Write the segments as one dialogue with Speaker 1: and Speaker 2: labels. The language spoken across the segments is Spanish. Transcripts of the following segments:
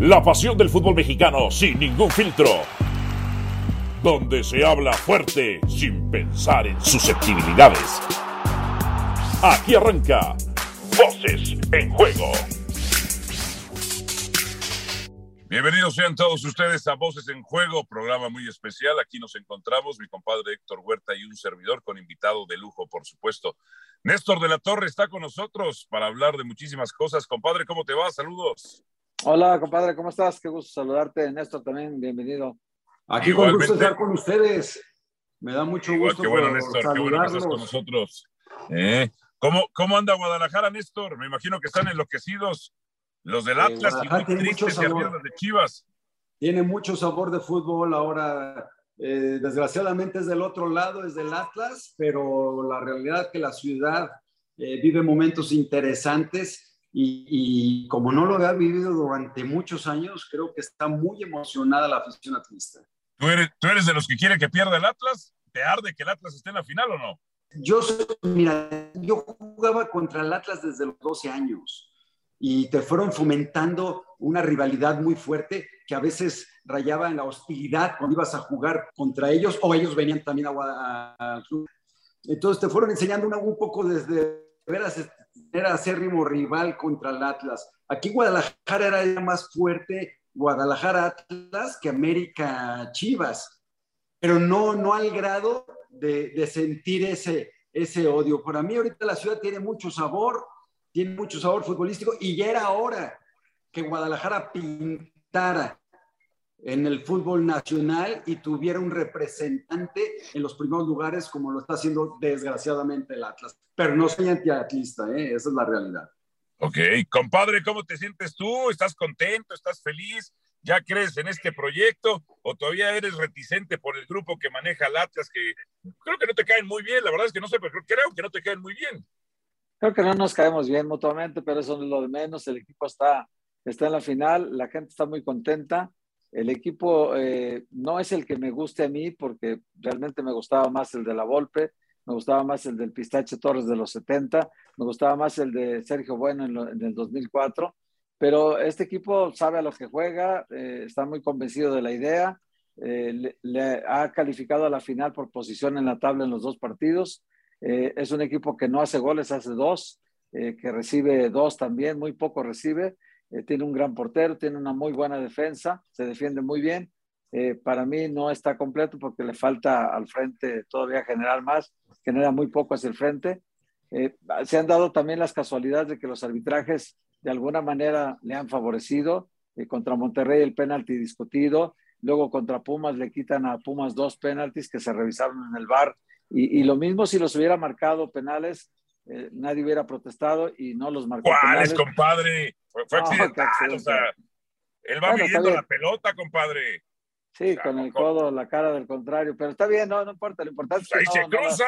Speaker 1: La pasión del fútbol mexicano sin ningún filtro. Donde se habla fuerte sin pensar en susceptibilidades. Aquí arranca Voces en Juego.
Speaker 2: Bienvenidos sean todos ustedes a Voces en Juego, programa muy especial. Aquí nos encontramos mi compadre Héctor Huerta y un servidor con invitado de lujo, por supuesto. Néstor de la Torre está con nosotros para hablar de muchísimas cosas. Compadre, ¿cómo te va? Saludos.
Speaker 3: Hola, compadre, ¿cómo estás? Qué gusto saludarte. Néstor también, bienvenido.
Speaker 4: Aquí con gusto estar con ustedes. Me da mucho gusto.
Speaker 2: Qué bueno, Néstor, qué bueno que estás con nosotros. ¿Eh? ¿Cómo, ¿Cómo anda Guadalajara, Néstor? Me imagino que están enloquecidos los del Atlas y muy tristes de Chivas.
Speaker 4: Tiene mucho sabor de fútbol ahora. Eh, desgraciadamente es del otro lado, es del Atlas, pero la realidad es que la ciudad eh, vive momentos interesantes y, como no lo había vivido durante muchos años, creo que está muy emocionada la afición atlista.
Speaker 2: ¿Tú eres, ¿Tú eres de los que quiere que pierda el Atlas? ¿Te arde que el Atlas esté en la final o no?
Speaker 4: Yo, mira, yo jugaba contra el Atlas desde los 12 años y te fueron fomentando una rivalidad muy fuerte que a veces rayaba en la hostilidad cuando ibas a jugar contra ellos o ellos venían también a, club. Entonces te fueron enseñando un poco desde veras era acérrimo rival contra el Atlas. Aquí Guadalajara era ya más fuerte Guadalajara Atlas que América Chivas, pero no, no al grado de, de sentir ese, ese odio. Para mí ahorita la ciudad tiene mucho sabor, tiene mucho sabor futbolístico y ya era hora que Guadalajara pintara en el fútbol nacional y tuviera un representante en los primeros lugares como lo está haciendo desgraciadamente el Atlas. Pero no soy antiatlista, ¿eh? esa es la realidad.
Speaker 2: Ok, compadre, ¿cómo te sientes tú? ¿Estás contento? ¿Estás feliz? ¿Ya crees en este proyecto o todavía eres reticente por el grupo que maneja el Atlas que creo que no te caen muy bien? La verdad es que no sé, pero creo que no te caen muy bien.
Speaker 3: Creo que no nos caemos bien mutuamente, pero eso es lo de menos. El equipo está, está en la final, la gente está muy contenta. El equipo eh, no es el que me guste a mí, porque realmente me gustaba más el de la Volpe, me gustaba más el del Pistache Torres de los 70, me gustaba más el de Sergio Bueno en, el 2004, pero este equipo sabe a lo que juega, eh, está muy convencido de la idea, eh, le, ha calificado a la final por posición en la tabla en los dos partidos es un equipo que no hace goles, hace dos, que recibe dos también, muy poco recibe. Eh, tiene un gran portero, tiene una muy buena defensa, se defiende muy bien. para mí no está completo porque le falta al frente todavía generar más, genera muy poco hacia el frente. se han dado también las casualidades de que los arbitrajes de alguna manera le han favorecido. contra Monterrey el penalti discutido, luego contra Pumas le quitan a Pumas dos penaltis que se revisaron en el bar y, lo mismo si los hubiera marcado penales, eh, nadie hubiera protestado y no los marcó.
Speaker 2: ¿Cuáles, compadre? Fue, accidental, o sea, él va bueno, la pelota, compadre.
Speaker 3: Sí, con el codo, la cara del contrario, pero está bien, no, no importa, lo importante es
Speaker 2: que Ahí no, se cruza.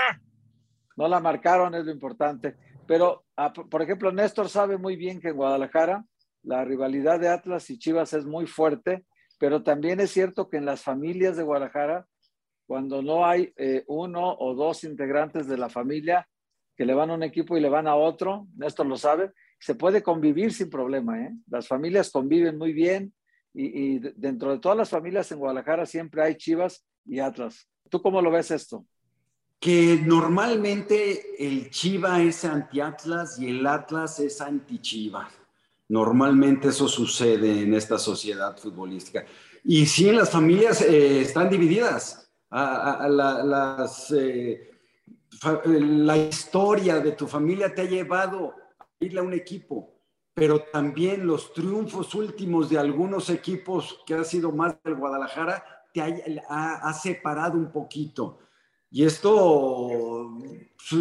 Speaker 3: No la, marcaron, es lo importante. Pero, ah, por ejemplo, Néstor sabe muy bien que en Guadalajara la rivalidad de Atlas y Chivas es muy fuerte, pero también es cierto que en las familias de Guadalajara cuando no hay eh, uno o dos integrantes de la familia que le van a un equipo y le van a otro, Néstor lo sabe, se puede convivir sin problema. ¿eh? Las familias conviven muy bien y, dentro de todas las familias en Guadalajara siempre hay Chivas y Atlas. ¿Tú cómo lo ves esto?
Speaker 4: Que normalmente el Chiva es anti-Atlas y el Atlas es anti-Chiva. Normalmente eso sucede en esta sociedad futbolística. Y sí, las familias eh, están divididas a, la, las, eh, la historia de tu familia te ha llevado a ir a un equipo, pero también los triunfos últimos de algunos equipos que ha sido más del Guadalajara te ha, separado un poquito. Y esto,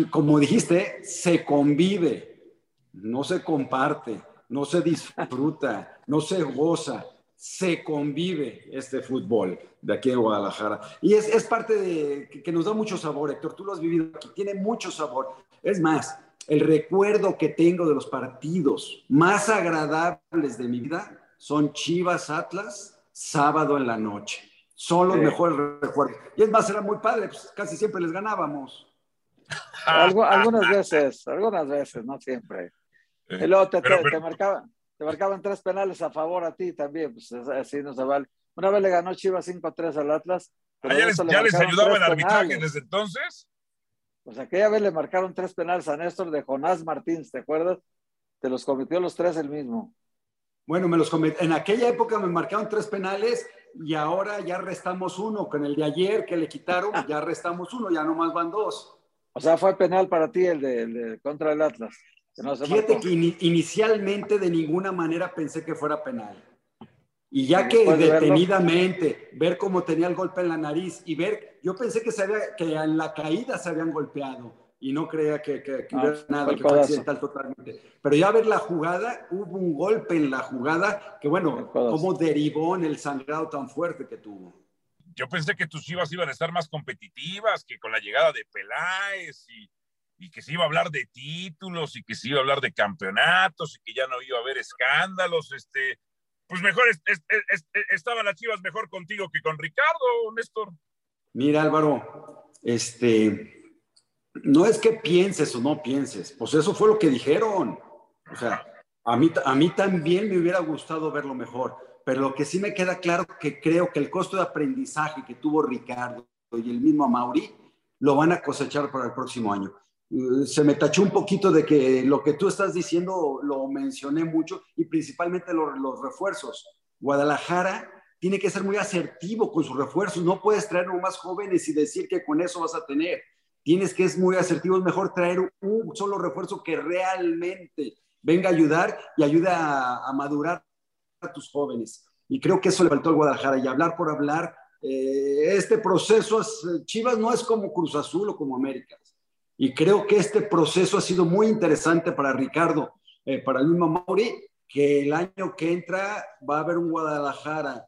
Speaker 4: como dijiste, se convive, no se comparte, no se disfruta, no se goza se convive este fútbol de aquí en Guadalajara. Y es, es parte de que, nos da mucho sabor, Héctor. Tú lo has vivido aquí, tiene mucho sabor. Es más, el recuerdo que tengo de los partidos más agradables de mi vida son Chivas Atlas, sábado en la noche. Son los mejores recuerdos. Y es más, era muy padre, pues casi siempre les ganábamos.
Speaker 3: algunas veces, algunas veces, no siempre. Y luego te, te, te marcaban te marcaban tres penales a favor a ti también, pues así no se vale. Una vez le ganó Chivas 5-3 al Atlas.
Speaker 2: Ah, ¿Ya les, ya les ayudaba el arbitraje desde entonces?
Speaker 3: Pues aquella vez le marcaron tres penales a Néstor de Jonás Martínez, ¿te acuerdas? Te los cometió los tres el mismo.
Speaker 4: Bueno, me los en aquella época me marcaron tres penales y ahora ya restamos uno. Con el de ayer que le quitaron, ya restamos uno, ya nomás van dos.
Speaker 3: O sea, fue penal para ti el de, contra el Atlas.
Speaker 4: Fíjate que inicialmente de ninguna manera pensé que fuera penal. Y ya que detenidamente ver cómo tenía el golpe en la nariz y ver, yo pensé que, se había, que en la caída se habían golpeado y no creía que, que, ah, hubiera nada, que fue accidental totalmente. Pero ya ver la jugada, hubo un golpe en la jugada que, bueno, cómo derivó en el sangrado tan fuerte que tuvo.
Speaker 2: Yo pensé que tus chivas iban a estar más competitivas, que con la llegada de Peláez y, y que se iba a hablar de títulos y que se iba a hablar de campeonatos y que ya no iba a haber escándalos. Este, pues mejor estaban las chivas mejor contigo que con Ricardo, Néstor.
Speaker 4: Mira, Álvaro, este, no es que pienses o no pienses, pues eso fue lo que dijeron. O sea, a mí, a mí también me hubiera gustado verlo mejor, pero lo que sí me queda claro que creo que el costo de aprendizaje que tuvo Ricardo y el mismo Mauri lo van a cosechar para el próximo año se me tachó un poquito de que lo que tú estás diciendo lo mencioné mucho y principalmente los, refuerzos. Guadalajara tiene que ser muy asertivo con sus refuerzos. No puedes traer más jóvenes y decir que con eso vas a tener. Tienes que ser muy asertivo. Es mejor traer un solo refuerzo que realmente venga a ayudar y ayude a, madurar a tus jóvenes. Y creo que eso le faltó al Guadalajara. Y hablar por hablar, eh, este proceso, Chivas no es como Cruz Azul o como América. Y creo que este proceso ha sido muy interesante para Ricardo, eh, para el mismo Mauri, que el año que entra va a haber un Guadalajara,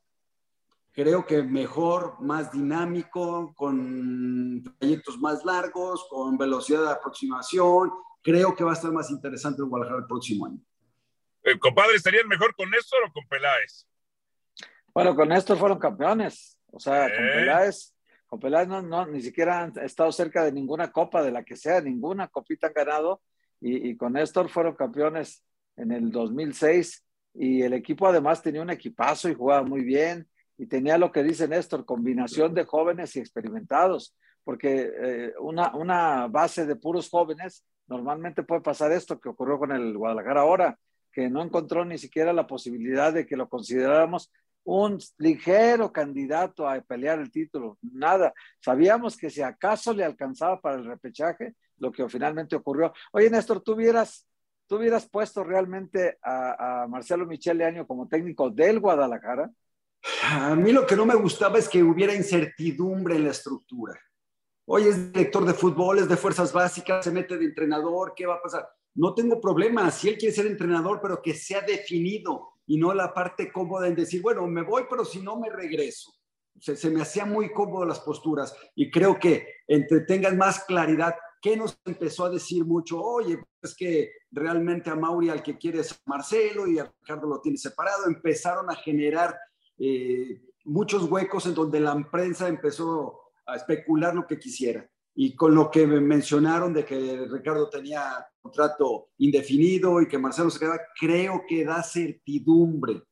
Speaker 4: creo que mejor, más dinámico, con proyectos más largos, con velocidad de aproximación. Creo que va a estar más interesante el Guadalajara el próximo año.
Speaker 2: Eh, compadre, ¿estarían mejor con Néstor o con Peláez?
Speaker 3: Bueno, con Néstor fueron campeones. O sea, con ¿Eh? Peláez con Peláez no, ni siquiera han estado cerca de ninguna copa, de la que sea, ninguna copita han ganado. Y, con Néstor fueron campeones en el 2006. Y el equipo además tenía un equipazo y jugaba muy bien. Y tenía lo que dice Néstor, combinación de jóvenes y experimentados. Porque eh, una, una base de puros jóvenes, normalmente puede pasar esto que ocurrió con el Guadalajara ahora, que no encontró ni siquiera la posibilidad de que lo consideráramos un ligero candidato a pelear el título, nada. Sabíamos que si acaso le alcanzaba para el repechaje, lo que finalmente ocurrió. Oye, Néstor, ¿tú hubieras, tú hubieras puesto realmente a, Marcelo Michele Año como técnico del Guadalajara?
Speaker 4: A mí lo que no me gustaba es que hubiera incertidumbre en la estructura. Oye, es director de fútbol, es de fuerzas básicas, se mete de entrenador, ¿qué va a pasar? No tengo problema, si él quiere ser entrenador, pero que sea definido y no la parte cómoda en decir, bueno, me voy, pero si no me regreso. Se, me hacía muy cómodo las posturas y creo que entre tengan más claridad, ¿qué nos empezó a decir mucho? Oye, es que realmente a Mauri al que quiere es Marcelo y a Ricardo lo tiene separado. Empezaron a generar eh, muchos huecos en donde la prensa empezó a especular lo que quisiera y con lo que me mencionaron de que Ricardo tenía contrato indefinido y que Marcelo se quedaba, creo que da certidumbre.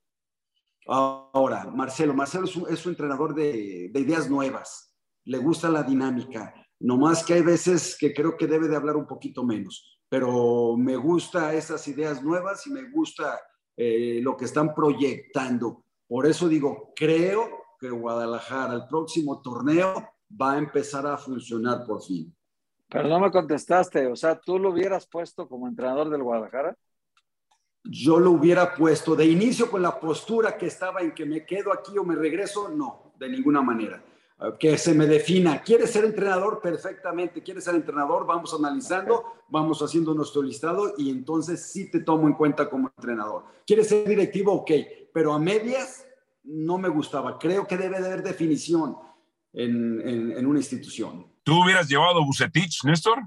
Speaker 4: Ahora, Marcelo, Marcelo es un, entrenador de, de, ideas nuevas, le gusta la dinámica, no más que hay veces que creo que debe de hablar un poquito menos, pero me gusta esas ideas nuevas y me gusta eh, lo que están proyectando. Por eso digo, creo que Guadalajara, el próximo torneo, va a empezar a funcionar por fin.
Speaker 3: Pero no me contestaste, o sea, ¿tú lo hubieras puesto como entrenador del Guadalajara?
Speaker 4: Yo lo hubiera puesto de inicio con la postura que estaba en que me quedo aquí o me regreso, no, de ninguna manera. Que se me defina, ¿quieres ser entrenador? Perfectamente, ¿quieres ser entrenador? Vamos analizando, vamos haciendo nuestro listado y entonces sí te tomo en cuenta como entrenador. ¿Quieres ser directivo? Ok, pero a medias no me gustaba. Creo que debe de haber definición en, una institución.
Speaker 2: ¿Tú hubieras llevado Bucetich, Néstor?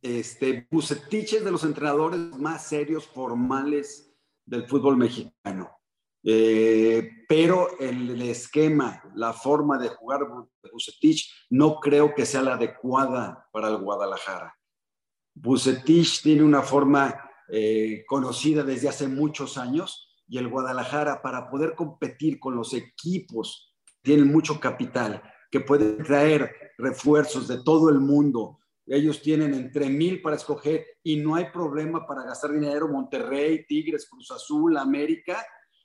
Speaker 4: Este, Bucetich es de los entrenadores más serios, formales del fútbol mexicano. Eh, pero el, esquema, la forma de jugar Bucetich no creo que sea la adecuada para el Guadalajara. Bucetich tiene una forma eh, conocida desde hace muchos años y el Guadalajara para poder competir con los equipos tienen mucho capital, que pueden traer refuerzos de todo el mundo. Ellos tienen entre mil para escoger y no hay problema para gastar dinero. Monterrey, Tigres, Cruz Azul, América.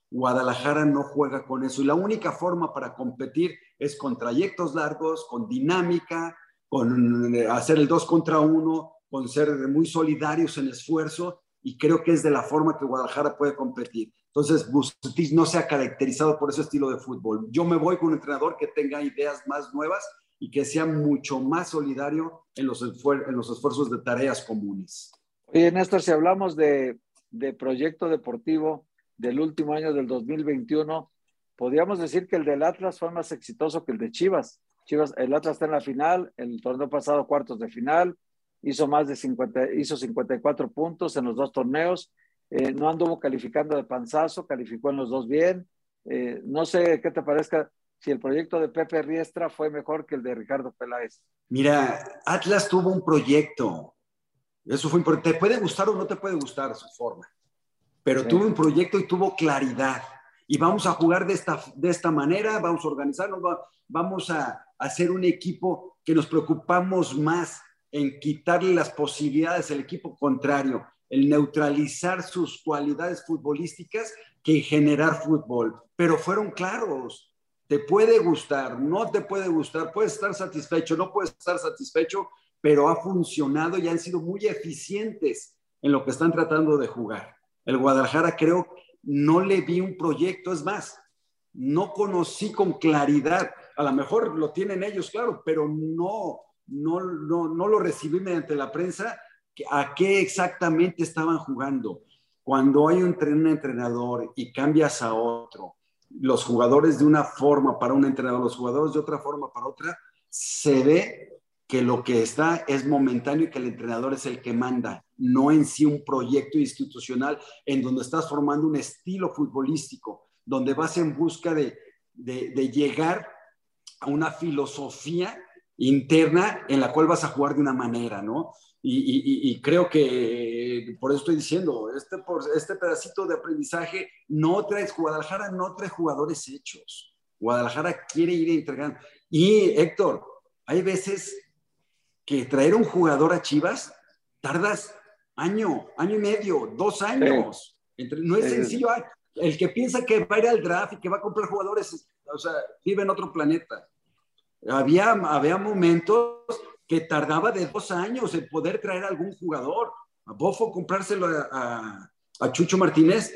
Speaker 4: Guadalajara no juega con eso. Y la única forma para competir es con trayectos largos, con dinámica, con eh, hacer el dos contra uno, con ser muy solidarios en esfuerzo. Y creo que es de la forma que Guadalajara puede competir. Entonces, Bucetich no se ha caracterizado por ese estilo de fútbol. Yo me voy con un entrenador que tenga ideas más nuevas y que sea mucho más solidario en los, esfuerzos de tareas comunes.
Speaker 3: Oye, Néstor, si hablamos de, de proyecto deportivo del último año del 2021, podríamos decir que el del Atlas fue más exitoso que el de Chivas. Chivas, el Atlas está en la final, el torneo pasado cuartos de final, hizo más de 50, hizo 54 puntos en los dos torneos eh, no anduvo calificando de panzazo, calificó en los dos bien. Eh, no sé qué te parezca si el proyecto de Pepe Riestra fue mejor que el de Ricardo Peláez.
Speaker 4: Mira, Atlas tuvo un proyecto. Eso fue importante. Te puede gustar o no te puede gustar su forma, pero tuvo un proyecto y tuvo claridad. Y vamos a jugar de esta, de esta manera, vamos a organizarnos, vamos a hacer un equipo que nos preocupamos más en quitarle las posibilidades al equipo contrario el neutralizar sus cualidades futbolísticas que generar fútbol. Pero fueron claros. Te puede gustar, no te puede gustar, puedes estar satisfecho, no puedes estar satisfecho, pero ha funcionado y han sido muy eficientes en lo que están tratando de jugar. El Guadalajara creo no le vi un proyecto, es más, no conocí con claridad, a lo mejor lo tienen ellos, claro, pero no, no, no, no lo recibí mediante la prensa a qué exactamente estaban jugando. Cuando hay un, entrenador y cambias a otro, los jugadores de una forma para un entrenador, los jugadores de otra forma para otra, se ve que lo que está es momentáneo y que el entrenador es el que manda, no en sí un proyecto institucional en donde estás formando un estilo futbolístico, donde vas en busca de, de llegar a una filosofía interna en la cual vas a jugar de una manera, ¿no? Y, creo que por eso estoy diciendo, este, por, este pedacito de aprendizaje no trae, Guadalajara no trae jugadores hechos. Guadalajara quiere ir entregando. Y Héctor, hay veces que traer un jugador a Chivas tardas año, año y medio, dos años. no es sencillo. El que piensa que va a ir al draft y que va a comprar jugadores, o sea, vive en otro planeta. Había, había momentos que tardaba de dos años en poder traer algún jugador. A Bofo comprárselo a, Chucho Martínez,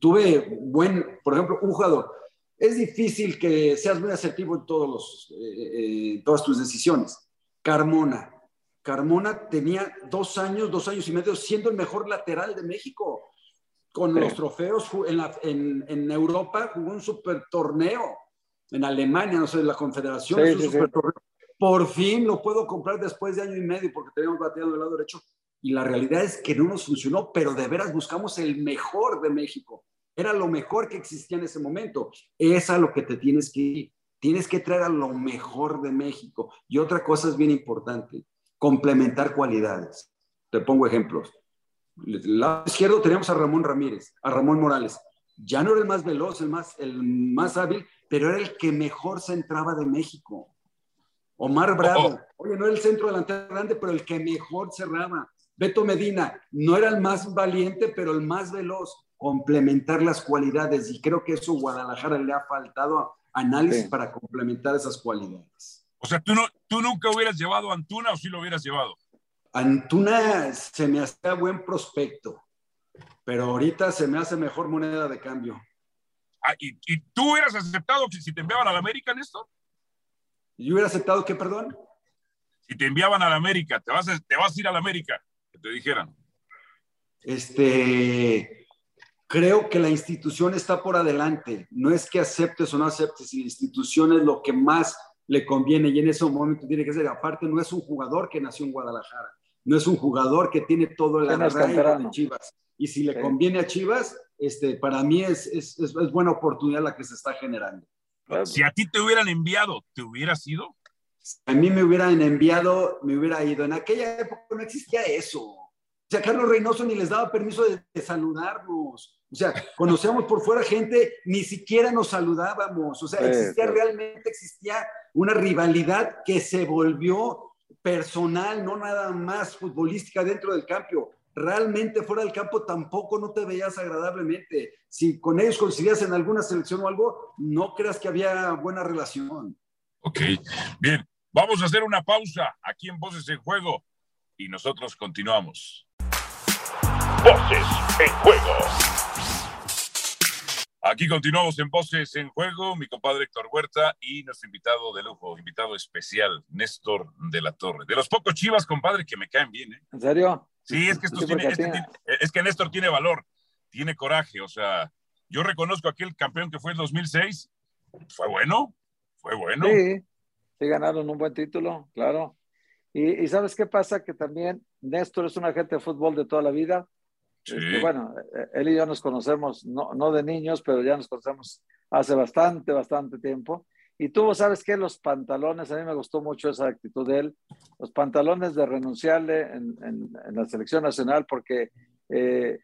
Speaker 4: tuve buen, por ejemplo, un jugador. Es difícil que seas muy asertivo en todos los, eh, eh, todas tus decisiones. Carmona. Carmona tenía dos años, dos años y medio siendo el mejor lateral de México. Con los trofeos en, en, Europa jugó un super torneo. En Alemania, no sé, la Confederación, por fin lo puedo comprar después de año y medio porque teníamos bateado del lado derecho. Y la realidad es que no nos funcionó, pero de veras buscamos el mejor de México. Era lo mejor que existía en ese momento. Es a lo que te tienes que ir. Tienes que traer a lo mejor de México. Y otra cosa es bien importante, complementar cualidades. Te pongo ejemplos. El lado izquierdo teníamos a Ramón Ramírez, a Ramón Morales. Ya no era el más veloz, el más, el más hábil, pero era el que mejor se entraba de México. Omar Bravo, oye, no era el centro delantero grande, pero el que mejor cerraba. Beto Medina, no era el más valiente, pero el más veloz. Complementar las cualidades. Y creo que eso a Guadalajara le ha faltado análisis para complementar esas cualidades.
Speaker 2: O sea, ¿tú, no, ¿tú nunca hubieras llevado a Antuna o sí lo hubieras llevado?
Speaker 4: Antuna se me hace buen prospecto, pero ahorita se me hace mejor moneda de cambio.
Speaker 2: Ah, ¿y, tú hubieras aceptado si te enviaban a la América, Néstor?
Speaker 4: ¿Yo hubiera aceptado qué, perdón?
Speaker 2: Si te enviaban a la América, te vas a, te vas a ir a la América, que te dijeran.
Speaker 4: Este, creo que la institución está por adelante. No es que aceptes o no aceptes, si la institución es lo que más le conviene y en ese momento tiene que ser. Aparte, no es un jugador que nació en Guadalajara, no es un jugador que tiene todo el arraigo de Chivas. Y si le conviene a Chivas, este, para mí es, es, es buena oportunidad la que se está generando.
Speaker 2: Si a ti te hubieran enviado, ¿te hubieras ido?
Speaker 4: A mí me hubieran enviado, me hubiera ido. En aquella época no existía eso. sea, Carlos Reynoso ni les daba permiso de, saludarnos. O sea, conocíamos por fuera gente, ni siquiera nos saludábamos. O sea, existía realmente, existía una rivalidad que se volvió personal, no nada más futbolística dentro del campo. Realmente fuera del campo tampoco no te veías agradablemente. Si con ellos coincidías en alguna selección o algo, no creas que había buena relación.
Speaker 2: Ok, bien. Vamos a hacer una pausa aquí en Voces en Juego y nosotros continuamos.
Speaker 1: Voces en Juego.
Speaker 2: Aquí continuamos en Voces en Juego, mi compadre Héctor Huerta y nuestro invitado de lujo, invitado especial, Néstor de la Torre. De los pocos chivas, compadre, que me caen bien. ¿eh?
Speaker 3: ¿En serio?
Speaker 2: Sí, es que, esto tiene, es que Néstor tiene valor, tiene coraje. O sea, yo reconozco aquel campeón que fue en 2006. Fue bueno, fue bueno.
Speaker 3: Sí, sí ganaron un buen título, claro. Y, ¿sabes qué pasa? Que también Néstor es un agente de fútbol de toda la vida. Sí. Este, bueno, él y yo nos conocemos, no, no de niños, pero ya nos conocemos hace bastante, bastante tiempo. Y tú sabes que los pantalones, a mí me gustó mucho esa actitud de él, los pantalones de renunciarle en, en, la selección nacional, porque eh,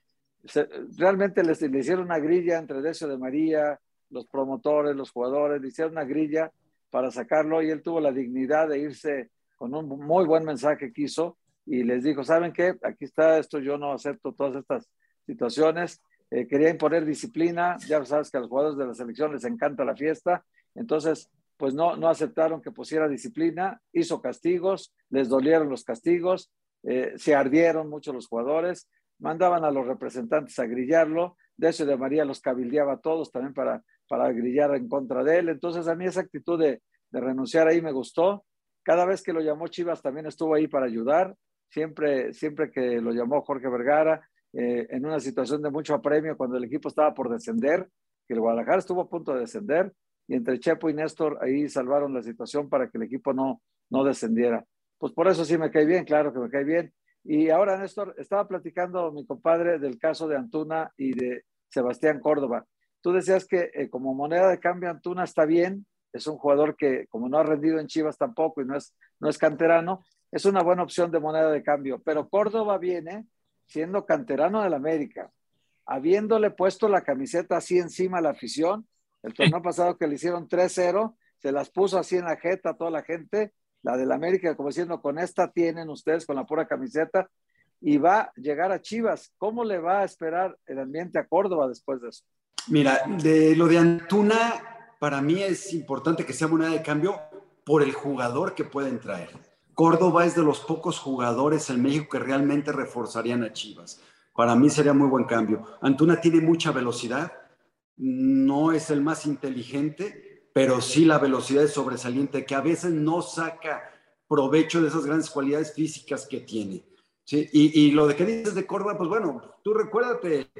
Speaker 3: realmente les, le hicieron una grilla entre Decio de María, los promotores, los jugadores, le hicieron una grilla para sacarlo y él tuvo la dignidad de irse con un muy buen mensaje que hizo y les dijo, ¿saben qué? Aquí está esto, yo no acepto todas estas situaciones. Eh, quería imponer disciplina, ya sabes que a los jugadores de la selección les encanta la fiesta, entonces pues no, no aceptaron que pusiera disciplina, hizo castigos, les dolieron los castigos, eh, se ardieron mucho los jugadores, mandaban a los representantes a grillarlo, de eso de María los cabildeaba a todos también para, para grillar en contra de él, entonces a mí esa actitud de, de renunciar ahí me gustó, cada vez que lo llamó Chivas también estuvo ahí para ayudar, siempre, siempre que lo llamó Jorge Vergara, eh, en una situación de mucho apremio cuando el equipo estaba por descender, que el Guadalajara estuvo a punto de descender, y entre Chepo y Néstor ahí salvaron la situación para que el equipo no, no descendiera. Pues por eso sí me cae bien, claro que me cae bien. Y ahora, Néstor, estaba platicando mi compadre del caso de Antuna y de Sebastián Córdoba. Tú decías que eh, como moneda de cambio Antuna está bien, es un jugador que como no ha rendido en Chivas tampoco y no es, no es canterano, es una buena opción de moneda de cambio. Pero Córdoba viene siendo canterano del América, habiéndole puesto la camiseta así encima a la afición. El torneo pasado que le hicieron 3-0, se las puso así en la jeta a toda la gente, la del América, como diciendo, con esta tienen ustedes, con la pura camiseta, y va a llegar a Chivas. ¿Cómo le va a esperar el ambiente a Córdoba después de eso?
Speaker 4: Mira, de lo de Antuna, para mí es importante que sea moneda de cambio por el jugador que pueden traer. Córdoba es de los pocos jugadores en México que realmente reforzarían a Chivas. Para mí sería muy buen cambio. Antuna tiene mucha velocidad, no es el más inteligente, pero sí la velocidad es sobresaliente, que a veces no saca provecho de esas grandes cualidades físicas que tiene. ¿sí? Y, y lo de que dices de Córdoba, pues bueno, tú recuérdate,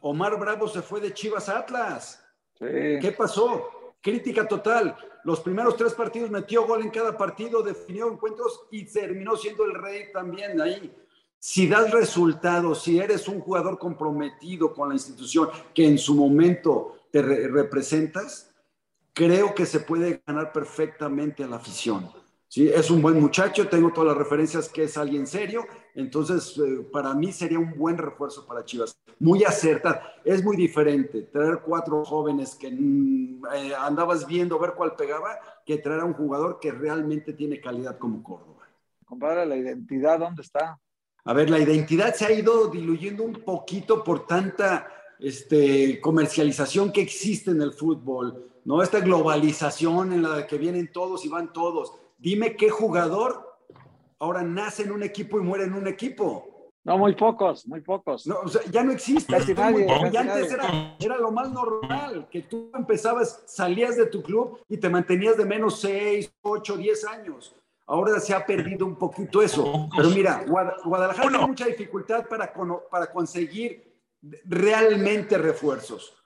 Speaker 4: Omar Bravo se fue de Chivas a Atlas. ¿Qué pasó? Crítica total. Los primeros tres partidos metió gol en cada partido, definió encuentros y terminó siendo el rey también ahí. Si das resultados, si eres un jugador comprometido con la institución que en su momento te representas, creo que se puede ganar perfectamente a la afición. ¿sí? Es un buen muchacho, tengo todas las referencias que es alguien serio, entonces eh, para mí sería un buen refuerzo para Chivas. Muy acertado, es muy diferente traer cuatro jóvenes que mm, eh, andabas viendo ver cuál pegaba, que traer a un jugador que realmente tiene calidad como Córdoba.
Speaker 3: Compadre, la identidad, ¿dónde está?
Speaker 4: A ver, la identidad se ha ido diluyendo un poquito por tanta este, comercialización que existe en el fútbol, ¿no? Esta globalización en la que vienen todos y van todos Dime qué jugador ahora nace en un equipo y muere en un equipo.
Speaker 3: No, muy pocos, muy pocos.
Speaker 4: No, o sea, ya no existe. Casi nadie, ya antes era, era, lo más normal, que tú empezabas, salías de tu club y te mantenías de menos 6, 8, 10 años. Ahora se ha perdido un poquito eso. Pero mira, Guadalajara tiene mucha dificultad para, para conseguir realmente refuerzos.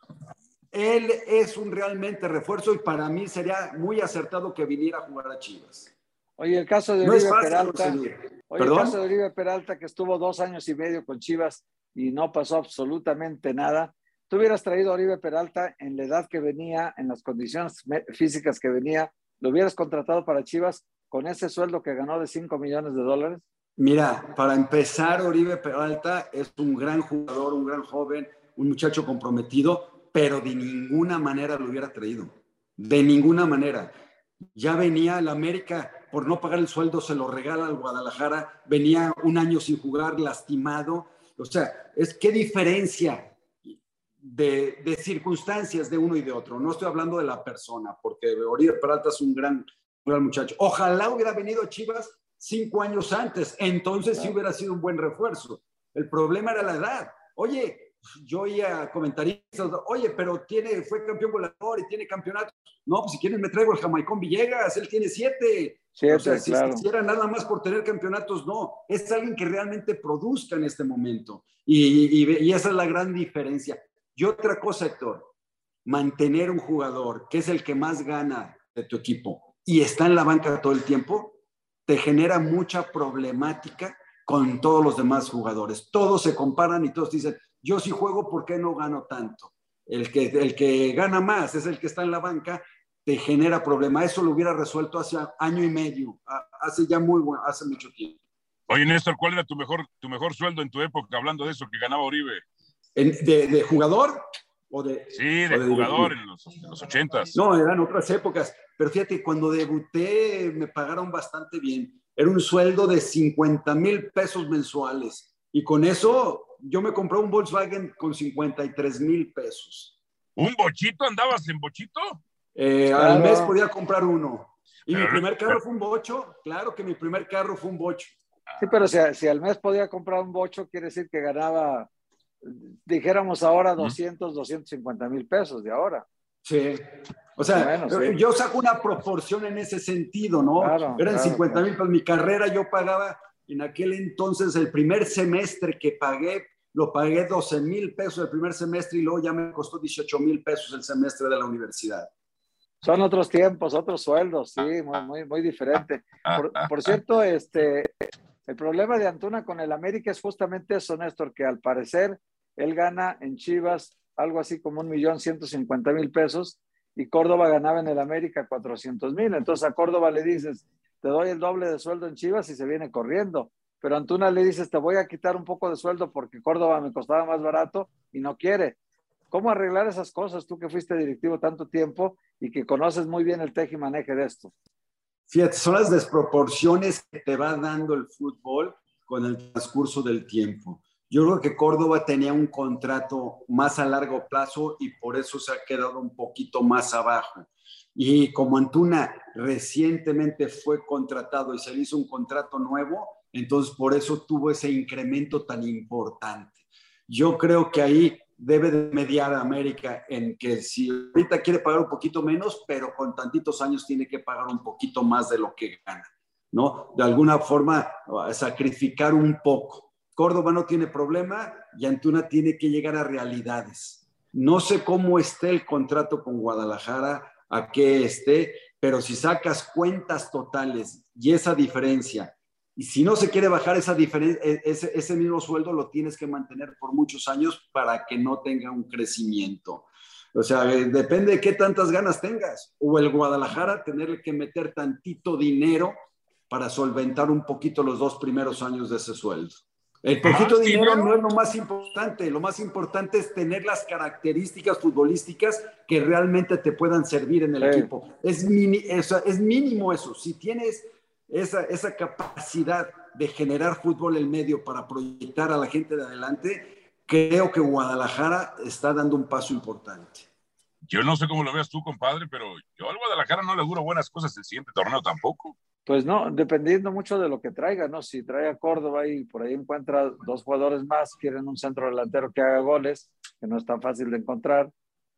Speaker 4: Él es un realmente refuerzo y para mí sería muy acertado que viniera a jugar a Chivas.
Speaker 3: Oye, el caso de Oribe Peralta. Oye, el caso de Oribe Peralta que estuvo dos años y medio con Chivas y no pasó absolutamente nada. Tú hubieras traído a Oribe Peralta en la edad que venía, en las condiciones físicas que venía, lo hubieras contratado para Chivas con ese sueldo que ganó de 5 millones de dólares.
Speaker 4: Mira, para empezar, Oribe Peralta es un gran jugador, un gran joven, un muchacho comprometido, pero de ninguna manera lo hubiera traído. De ninguna manera. Ya venía el América, por no pagar el sueldo, se lo regala al Guadalajara, venía un año sin jugar, lastimado. O sea, es qué diferencia de, de circunstancias de uno y de otro. No estoy hablando de la persona, porque Oribe Peralta es un gran, muchacho. Ojalá hubiera venido Chivas cinco años antes. Entonces sí hubiera sido un buen refuerzo. El problema era la edad. Oye, yo oía comentaristas, oye, pero tiene, fue campeón goleador y tiene campeonato. No, pues si quieres me traigo el Jamaicón Villegas, él tiene siete. o sea, si quisiera nada más por tener campeonatos, no. Es alguien que realmente produzca en este momento. Y, y, y esa es la gran diferencia. Y otra cosa, Héctor, mantener un jugador que es el que más gana de tu equipo y está en la banca todo el tiempo, te genera mucha problemática con todos los demás jugadores. Todos se comparan y todos dicen, yo sí juego, ¿por qué no gano tanto? El que, el que gana más es el que está en la banca, te genera problema. Eso lo hubiera resuelto hace año y medio, hace ya muy hace mucho tiempo.
Speaker 2: Oye, Néstor, ¿cuál era tu mejor, tu mejor sueldo en tu época, hablando de eso que ganaba Oribe?
Speaker 4: de, jugador? O de,
Speaker 2: sí, de, jugador en los, en los ochentas.
Speaker 4: No, eran otras épocas. Pero fíjate, cuando debuté me pagaron bastante bien. Era un sueldo de 50 mil pesos mensuales. Y con eso yo me compré un Volkswagen con 53 mil pesos.
Speaker 2: ¿Un bochito? ¿Andabas en bochito?
Speaker 4: Eh, Al mes podía comprar uno. Y mi primer carro fue un bocho. Claro que mi primer carro fue un bocho.
Speaker 3: Sí, pero si, si al mes podía comprar un bocho, quiere decir que ganaba, dijéramos ahora, 200, 250 mil pesos de ahora.
Speaker 4: Sí. O sea, yo saco una proporción en ese sentido, ¿no? Eran 50 mil, pues mi carrera yo pagaba en aquel entonces el primer semestre que pagué, lo pagué 12 mil pesos el primer semestre y luego ya me costó 18 mil pesos el semestre de la universidad.
Speaker 3: Son otros tiempos, otros sueldos, sí, muy, muy, muy diferente. Por, por, cierto, este, el problema de Antuna con el América es justamente eso, Néstor, que al parecer él gana en Chivas algo así como un millón ciento cincuenta mil pesos y Córdoba ganaba en el América 400 mil. Entonces a Córdoba le dices, te doy el doble de sueldo en Chivas y se viene corriendo. Pero Antuna le dices, te voy a quitar un poco de sueldo porque Córdoba me costaba más barato y no quiere. ¿Cómo arreglar esas cosas tú que fuiste directivo tanto tiempo y que conoces muy bien el teje y maneje de esto?
Speaker 4: Fíjate, son las desproporciones que te va dando el fútbol con el transcurso del tiempo. Yo creo que Córdoba tenía un contrato más a largo plazo y por eso se ha quedado un poquito más abajo. Y como Antuna recientemente fue contratado y se le hizo un contrato nuevo, entonces por eso tuvo ese incremento tan importante. Yo creo que ahí debe de mediar a América en que si ahorita quiere pagar un poquito menos, pero con tantitos años tiene que pagar un poquito más de lo que gana, ¿no? De alguna forma sacrificar un poco Córdoba no tiene problema y Antuna tiene que llegar a realidades. No sé cómo esté el contrato con Guadalajara, a qué esté, pero si sacas cuentas totales y esa diferencia, y si no se quiere bajar esa diferencia, e, ese, ese mismo sueldo lo tienes que mantener por muchos años para que no tenga un crecimiento. O sea, eh, depende de qué tantas ganas tengas. O el Guadalajara tener que meter tantito dinero para solventar un poquito los dos primeros años de ese sueldo. El poquito dinero no es lo más importante, lo más importante es tener las características futbolísticas que realmente te puedan servir en el equipo. Es, es, mínimo eso. Si tienes esa, esa capacidad de generar fútbol en medio para proyectar a la gente de adelante, creo que Guadalajara está dando un paso importante.
Speaker 2: Yo no sé cómo lo veas tú, compadre, pero yo al Guadalajara no le duro buenas cosas el siguiente torneo tampoco.
Speaker 3: Pues no, dependiendo mucho de lo que traiga, ¿no? Si trae a Córdoba y por ahí encuentra dos jugadores más, quieren un centro delantero que haga goles, que no es tan fácil de encontrar,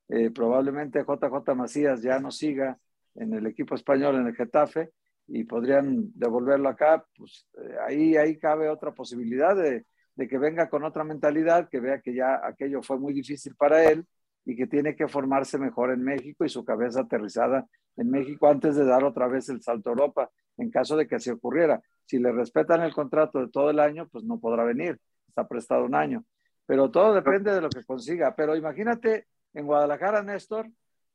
Speaker 3: eh, probablemente JJ Macías ya no siga en el equipo español, en el Getafe, y podrían devolverlo acá, pues eh, ahí, ahí cabe otra posibilidad de, de que venga con otra mentalidad, que vea que ya aquello fue muy difícil para él y que tiene que formarse mejor en México y su cabeza aterrizada en México antes de dar otra vez el salto a Europa en caso de que así ocurriera. Si le respetan el contrato de todo el año, pues no podrá venir, está prestado un año. Pero todo depende de lo que consiga. Pero imagínate en Guadalajara, Néstor,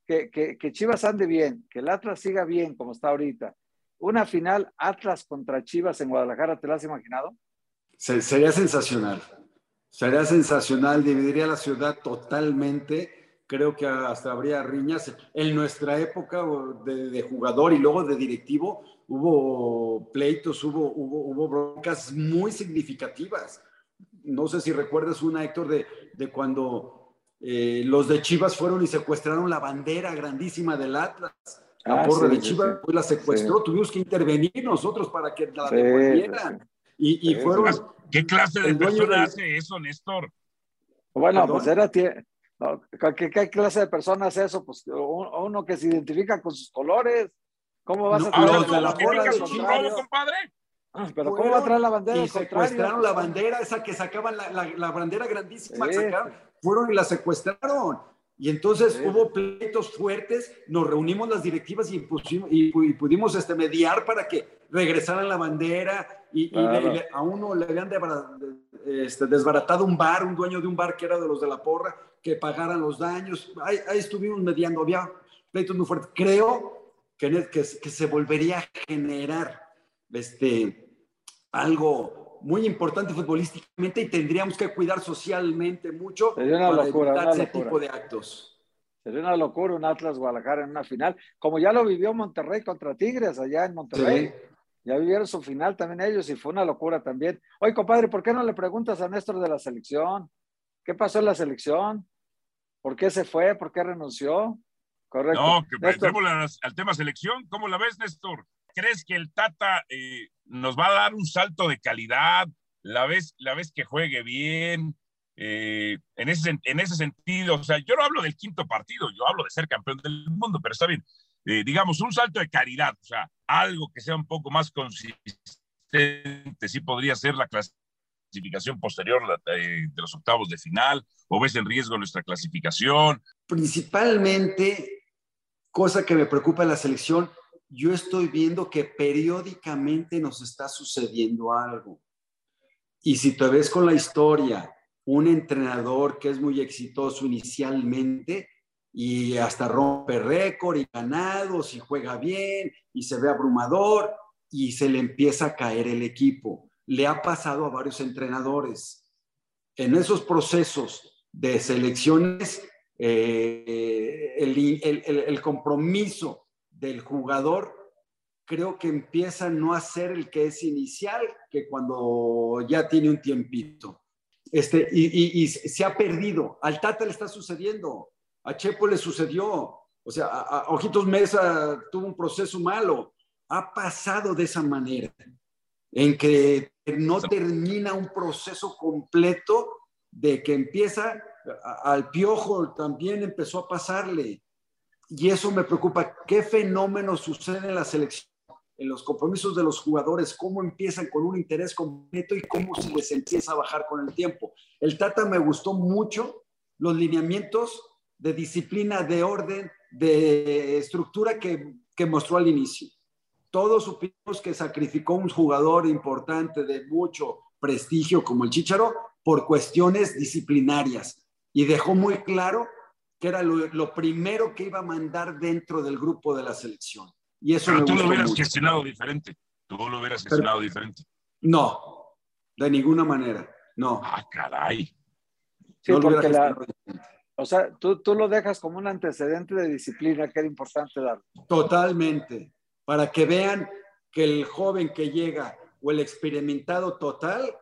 Speaker 3: que, que, Chivas ande bien, que el Atlas siga bien como está ahorita, una final Atlas contra Chivas en Guadalajara, ¿te lo has imaginado?
Speaker 4: sería sensacional. Sería sensacional, dividiría la ciudad totalmente. Creo que hasta habría riñas. En nuestra época de, jugador y luego de directivo, hubo pleitos, hubo, hubo, broncas muy significativas. No sé si recuerdas una, Héctor, de, de cuando eh, los de Chivas fueron y secuestraron la bandera grandísima del Atlas. La ah, porra de Chivas pues la secuestró, tuvimos que intervenir nosotros para que la devolvieran. Y, fueron.
Speaker 2: ¿Qué clase de persona hace eso, Néstor?
Speaker 3: Bueno, pues era. ¿Qué, clase de persona hace eso? Pues uno que se identifica con sus colores. ¿Cómo vas a traer
Speaker 2: la bandera compadre?
Speaker 3: Ah, pero ¿cómo va a traer la bandera?
Speaker 4: Y secuestraron la bandera, esa que sacaban, la, la, bandera grandísima que sacaron, fueron y la secuestraron. Y entonces hubo pleitos fuertes, nos reunimos las directivas y, y, pudimos este, mediar para que regresaran la bandera y, a uno le habían este, desbaratado un bar, un dueño de un bar que era de los de la porra, que pagaran los daños. Ahí, estuvimos mediando, había pleitos muy fuertes. Creo que, que, se volvería a generar este, algo muy importante futbolísticamente y tendríamos que cuidar socialmente mucho
Speaker 3: para locura,
Speaker 4: ese tipo de actos.
Speaker 3: Sería una locura un Atlas Guadalajara en una final, como ya lo vivió Monterrey contra Tigres allá en Monterrey. Ya vivieron su final también ellos y fue una locura también. Oye, compadre, ¿por qué no le preguntas a Néstor de la selección? ¿Qué pasó en la selección? ¿Por qué se fue? ¿Por qué renunció?
Speaker 2: Correcto. No, que pasemos al tema selección. ¿Cómo la ves, Néstor? ¿Crees que el Tata eh, nos va a dar un salto de calidad? ¿La ves, la ves que juegue bien? Eh, en, ese, en ese sentido, o sea, yo no hablo del quinto partido, yo hablo de ser campeón del mundo, pero está bien. Eh, digamos, un salto de caridad, o sea, algo que sea un poco más consistente, sí podría ser la clasificación posterior eh, de los octavos de final, o ves en riesgo nuestra clasificación.
Speaker 4: Principalmente, cosa que me preocupa en la selección, yo estoy viendo que periódicamente nos está sucediendo algo. Y si te ves con la historia, un entrenador que es muy exitoso inicialmente, y hasta rompe récord y ganados y juega bien y se ve abrumador y se le empieza a caer el equipo. Le ha pasado a varios entrenadores. En esos procesos de selecciones, eh, el, compromiso del jugador creo que empieza no a ser el que es inicial que cuando ya tiene un tiempito. Este, y, y se ha perdido. Al Tata le está sucediendo a Chepo le sucedió. O sea, a, Ojitos Mesa tuvo un proceso malo. Ha pasado de esa manera, en que no termina un proceso completo de que empieza, al piojo también empezó a pasarle. Y eso me preocupa. ¿Qué fenómeno sucede en la selección? en los compromisos de los jugadores, cómo empiezan con un interés completo y cómo se les empieza a bajar con el tiempo. El Tata me gustó mucho los lineamientos de disciplina, de orden, de estructura que, mostró al inicio. Todos supimos que sacrificó un jugador importante de mucho prestigio como el Chicharo por cuestiones disciplinarias y dejó muy claro que era lo, primero que iba a mandar dentro del grupo de la selección. Y eso
Speaker 2: Pero tú lo hubieras gestionado diferente. Tú lo hubieras gestionado diferente.
Speaker 4: No, de ninguna manera. No.
Speaker 2: Ah, caray.
Speaker 3: Sí, porque la, o sea, tú, tú lo dejas como un antecedente de disciplina que era importante dar.
Speaker 4: Totalmente. Para que vean que el joven que llega o el experimentado total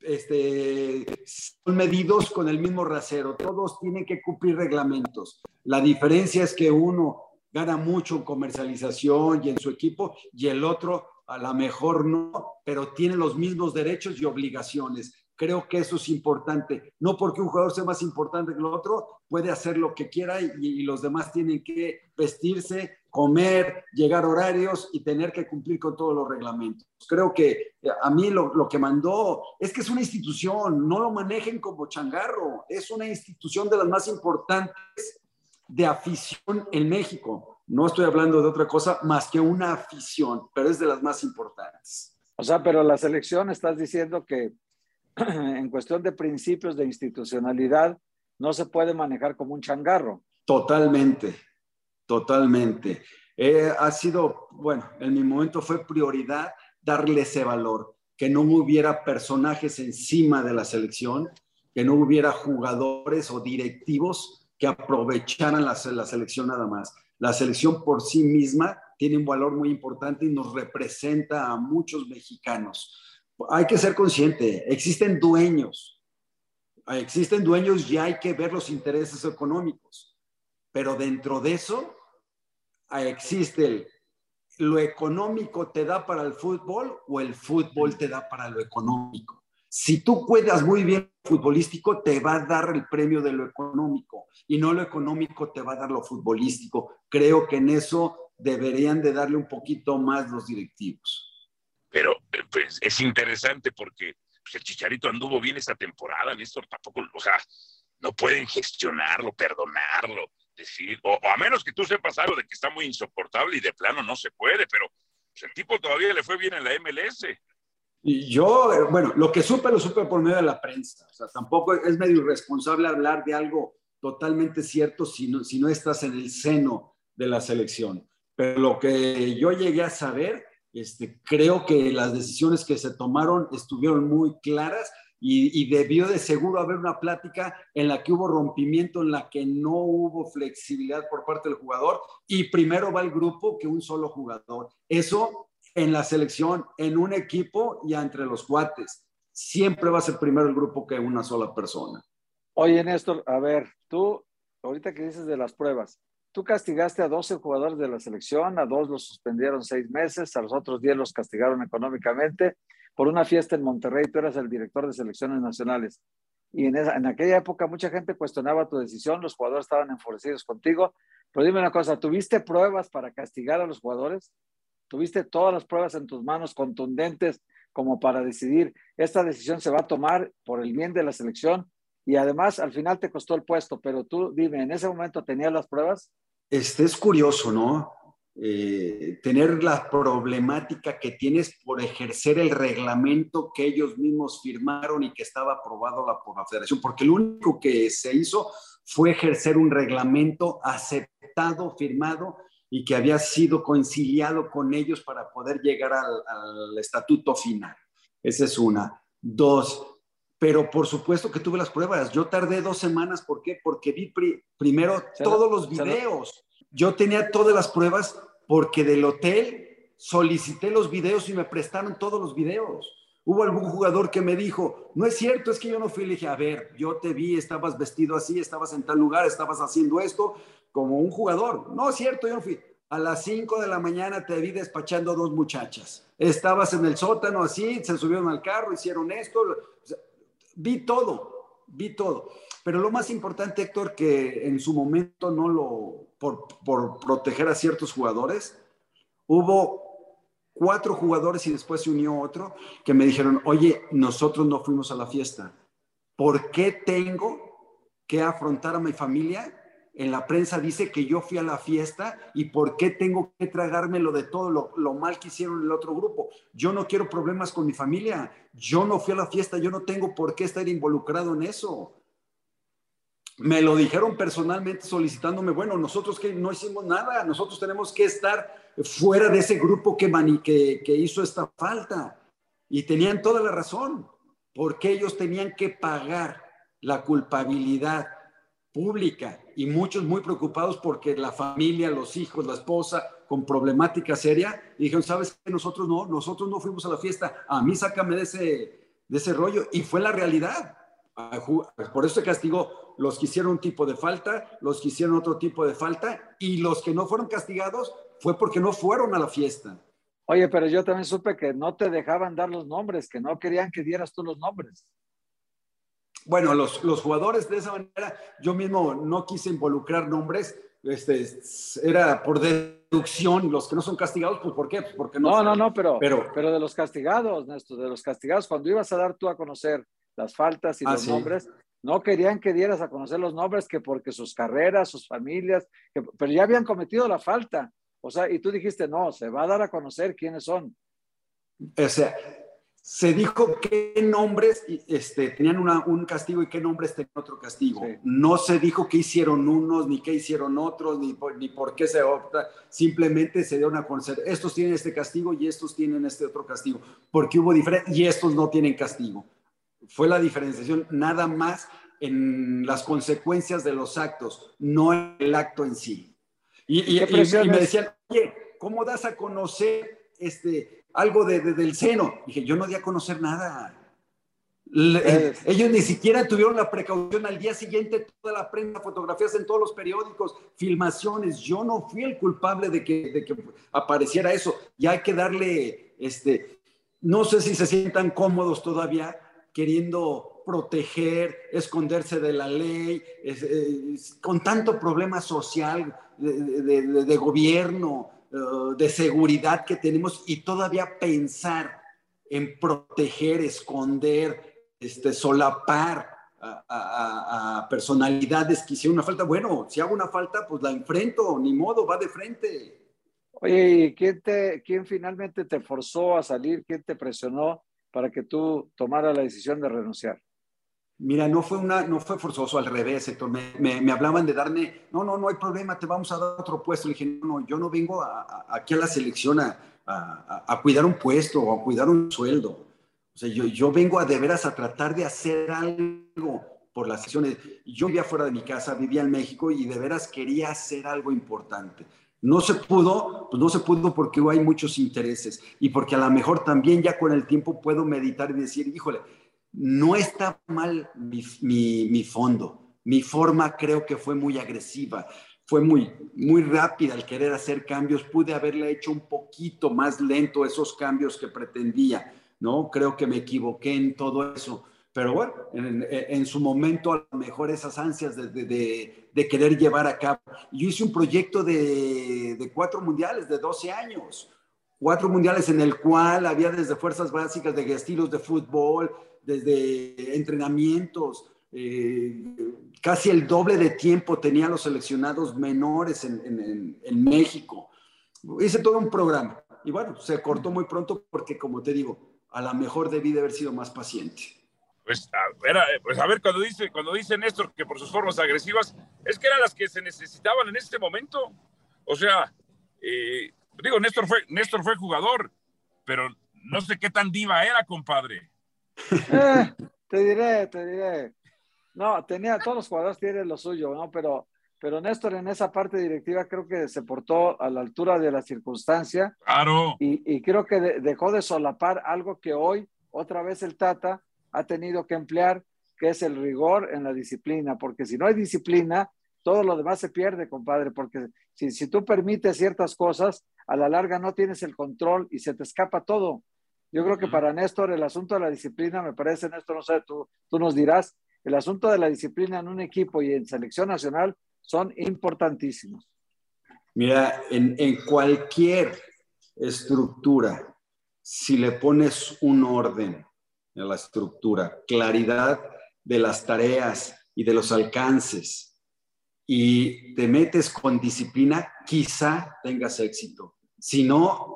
Speaker 4: este, son medidos con el mismo rasero. Todos tienen que cumplir reglamentos. La diferencia es que uno gana mucho en comercialización y en su equipo y el otro a lo mejor no, pero tiene los mismos derechos y obligaciones. Creo que eso es importante. No porque un jugador sea más importante que el otro, puede hacer lo que quiera y, los demás tienen que vestirse, comer, llegar horarios y tener que cumplir con todos los reglamentos. Creo que eh, a mí lo, lo, que mandó es que es una institución, no lo manejen como changarro, es una institución de las más importantes de afición en México. No estoy hablando de otra cosa más que una afición, pero es de las más importantes.
Speaker 3: O sea, pero la selección estás diciendo que en cuestión de principios de institucionalidad, no se puede manejar como un changarro.
Speaker 4: Totalmente, totalmente. Eh, ha sido, bueno, en mi momento fue prioridad darle ese valor, que no hubiera personajes encima de la selección, que no hubiera jugadores o directivos que aprovecharan la, la selección nada más. La selección por sí misma tiene un valor muy importante y nos representa a muchos mexicanos. Hay que ser consciente, existen dueños, existen dueños y hay que ver los intereses económicos, pero dentro de eso existe lo económico te da para el fútbol o el fútbol te da para lo económico. Si tú cuidas muy bien futbolístico, te va a dar el premio de lo económico y no lo económico te va a dar lo futbolístico. Creo que en eso deberían de darle un poquito más los directivos.
Speaker 2: Pero eh, pues, es interesante porque pues, el Chicharito anduvo bien esta temporada, Néstor tampoco, o sea, no pueden gestionarlo, perdonarlo decir, o, a menos que tú sepas algo de que está muy insoportable y de plano no se puede, pero pues, el tipo todavía le fue bien en la MLS.
Speaker 4: Y yo, eh, bueno, lo que supe lo supe por medio de la prensa, o sea, tampoco es medio irresponsable hablar de algo totalmente cierto si no, si no estás en el seno de la selección. Pero lo que yo llegué a saber, este, creo que las decisiones que se tomaron estuvieron muy claras y, debió de seguro haber una plática en la que hubo rompimiento, en la que no hubo flexibilidad por parte del jugador y primero va el grupo que un solo jugador. Eso en la selección, en un equipo y entre los cuates. Siempre va a ser primero el grupo que una sola persona.
Speaker 3: Oye, Néstor, a ver, tú, ahorita que dices de las pruebas, tú castigaste a 12 jugadores de la selección, a dos los suspendieron seis meses, a los otros 10 los castigaron económicamente por una fiesta en Monterrey, tú eras el director de selecciones nacionales. Y en, esa, en aquella época mucha gente cuestionaba tu decisión, los jugadores estaban enfurecidos contigo. Pero dime una cosa, ¿tuviste pruebas para castigar a los jugadores? ¿Tuviste todas las pruebas en tus manos contundentes como para decidir esta decisión se va a tomar por el bien de la selección? Y además al final te costó el puesto, pero tú dime, ¿en ese momento tenías las pruebas?
Speaker 4: Este es curioso, ¿no? Eh, tener la problemática que tienes por ejercer el reglamento que ellos mismos firmaron y que estaba aprobado la, por la federación, porque lo único que se hizo fue ejercer un reglamento aceptado, firmado y que había sido conciliado con ellos para poder llegar al, estatuto final. Esa es una. Dos, pero por supuesto que tuve las pruebas. Yo tardé dos semanas, ¿por qué? Porque vi primero todos los videos. Yo tenía todas las pruebas porque del hotel solicité los videos y me prestaron todos los videos. Hubo algún jugador que me dijo, no es cierto, es que yo no fui. Le dije, a ver, yo te vi, estabas vestido así, estabas en tal lugar, estabas haciendo esto, como un jugador. No es cierto, yo no fui. A las 5 de la mañana te vi despachando dos muchachas. Estabas en el sótano así, se subieron al carro, hicieron esto. Vi todo, vi todo. Pero lo más importante, Héctor, que en su momento no lo, por, por proteger a ciertos jugadores, hubo cuatro jugadores y después se unió otro que me dijeron, oye, nosotros no fuimos a la fiesta. ¿Por qué tengo que afrontar a mi familia? En la prensa dice que yo fui a la fiesta y por qué tengo que tragármelo de todo lo, mal que hicieron el otro grupo. Yo no quiero problemas con mi familia. Yo no fui a la fiesta, yo no tengo por qué estar involucrado en eso me lo dijeron personalmente solicitándome, bueno, nosotros que no hicimos nada, nosotros tenemos que estar fuera de ese grupo que, que hizo esta falta. Y tenían toda la razón, porque ellos tenían que pagar la culpabilidad pública y muchos muy preocupados porque la familia, los hijos, la esposa con problemática seria, dijeron, ¿sabes qué? Nosotros no, nosotros no fuimos a la fiesta, a mí sácame de ese, de ese rollo. Y fue la realidad. Por eso se castigó los que hicieron un tipo de falta, los que hicieron otro tipo de falta y los que no fueron castigados fue porque no fueron a la fiesta.
Speaker 3: Oye, pero yo también supe que no te dejaban dar los nombres, que no querían que dieras tú los nombres.
Speaker 4: Bueno, los, los jugadores de esa manera, yo mismo no quise involucrar nombres, este, era por deducción, los que no son castigados, pues ¿por qué? Pues porque
Speaker 3: no. No, no, no, pero, pero, pero de los castigados, Néstor, de los castigados, cuando ibas a dar tú a conocer las faltas y ah, los nombres, no querían que dieras a conocer los nombres que porque sus carreras, sus familias, pero ya habían cometido la falta. O sea, y tú dijiste, no, se va a dar a conocer quiénes son.
Speaker 4: O sea, se dijo qué nombres este, tenían un castigo y qué nombres tenían otro castigo. No se dijo qué hicieron unos, ni qué hicieron otros, ni por, ni por qué se opta. Simplemente se dieron a conocer, estos tienen este castigo y estos tienen este otro castigo, porque hubo diferencia y estos no tienen castigo. Fue la diferenciación nada más en las consecuencias de los actos, no en el acto en sí. Y, y me decían, oye, ¿cómo das a conocer este, algo de, del seno. Dije, yo no di a conocer nada. Ellos ni siquiera tuvieron la precaución al día siguiente, toda la prensa, fotografías en todos los periódicos, filmaciones. Yo no fui el culpable de que, de que apareciera eso. Y hay que darle, este, no sé si se sientan cómodos todavía queriendo proteger, esconderse de la ley, con tanto problema social, de, de gobierno, eh, de seguridad que tenemos y todavía pensar en proteger, esconder, este, solapar a, personalidades que hicieron una falta. Bueno, si hago una falta, pues la enfrento, ni modo, va de frente.
Speaker 3: Oye, quién, te, quién finalmente te forzó a salir? ¿Quién te presionó para que tú tomaras la decisión de renunciar?
Speaker 4: Mira, no fue, una, no fue forzoso, al revés. Me, me, hablaban de darme, no, no, no hay problema, te vamos a dar otro puesto. Le dije, no, yo no vengo aquí a la selección a, a, cuidar un puesto o a cuidar un sueldo. O sea, yo, yo vengo a de veras a tratar de hacer algo por las selecciones. Yo vivía fuera de mi casa, vivía en México y de veras quería hacer algo importante. No se pudo, pues no se pudo porque hay muchos intereses y porque a lo mejor también ya con el tiempo puedo meditar y decir, híjole, no está mal mi, fondo. Mi forma creo que fue muy agresiva, fue muy, muy rápida al querer hacer cambios. Pude haberle hecho un poquito más lento esos cambios que pretendía, ¿no? Creo que me equivoqué en todo eso. Pero bueno, en, su momento a lo mejor esas ansias de, querer llevar a cabo. Yo hice un proyecto de, de cuatro mundiales de 12 años cuatro mundiales en el cual había desde fuerzas básicas de estilos de fútbol, desde entrenamientos, eh, casi el doble de tiempo tenían los seleccionados menores en, México. Hice todo un programa y bueno, se cortó muy pronto porque, como te digo, a lo mejor debí de haber sido más paciente.
Speaker 2: Pues a ver, pues a ver cuando, dice, cuando dice Néstor que por sus formas agresivas, es que eran las que se necesitaban en este momento. O sea, eh, digo, Néstor fue, Néstor fue jugador, pero no sé qué tan diva era, compadre.
Speaker 3: Eh, te diré, te diré. No, tenía, todos los jugadores tienen lo suyo, ¿no? Pero, pero Néstor en esa parte directiva creo que se portó a la altura de la circunstancia.
Speaker 2: Claro.
Speaker 3: Y, creo que dejó de solapar algo que hoy, otra vez el Tata, ha tenido que emplear, que es el rigor en la disciplina, porque si no hay disciplina, todo lo demás se pierde, compadre, porque si, si tú permites ciertas cosas, a la larga no tienes el control y se te escapa todo. Yo creo que para Néstor el asunto de la disciplina, me parece, Néstor, no sé, tú, tú nos dirás, el asunto de la disciplina en un equipo y en selección nacional son importantísimos.
Speaker 4: Mira, en, en cualquier estructura, si le pones un orden a la estructura, claridad de las tareas y de los alcances, y te metes con disciplina, quizá tengas éxito. Si no,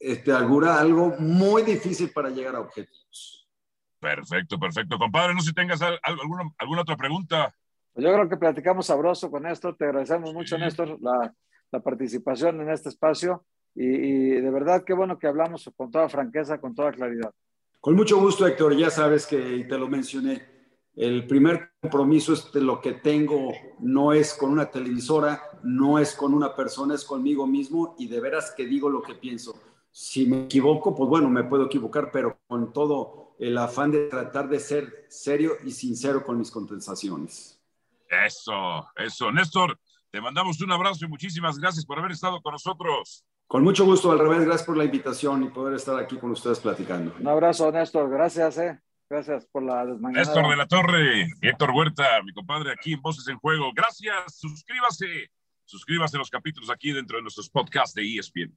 Speaker 4: este, algo muy difícil para llegar a objetivos.
Speaker 2: Perfecto, perfecto. Compadre, no sé si tengas alguna, alguna otra pregunta.
Speaker 3: Pues yo creo que platicamos sabroso con Néstor. Te agradecemos mucho, Néstor, la, la, participación en este espacio. Y, de verdad, qué bueno que hablamos con toda franqueza, con toda claridad.
Speaker 4: Con mucho gusto, Héctor. Ya sabes que te lo mencioné. El primer compromiso es de lo que tengo, no es con una televisora, no es con una persona, es conmigo mismo y de veras que digo lo que pienso. Si me equivoco, pues bueno, me puedo equivocar, pero con todo el afán de tratar de ser serio y sincero con mis contestaciones.
Speaker 2: Eso, eso. Néstor, te mandamos un abrazo y muchísimas gracias por haber estado con nosotros.
Speaker 4: Con mucho gusto, al revés, gracias por la invitación y poder estar aquí con ustedes platicando.
Speaker 3: Un abrazo, Néstor, gracias, eh. Gracias por la desmañanada.
Speaker 2: Néstor de la Torre Héctor Huerta, mi compadre, aquí en Voces en Juego. Gracias, suscríbase, suscríbase a los capítulos aquí dentro de nuestros podcasts de ESPN.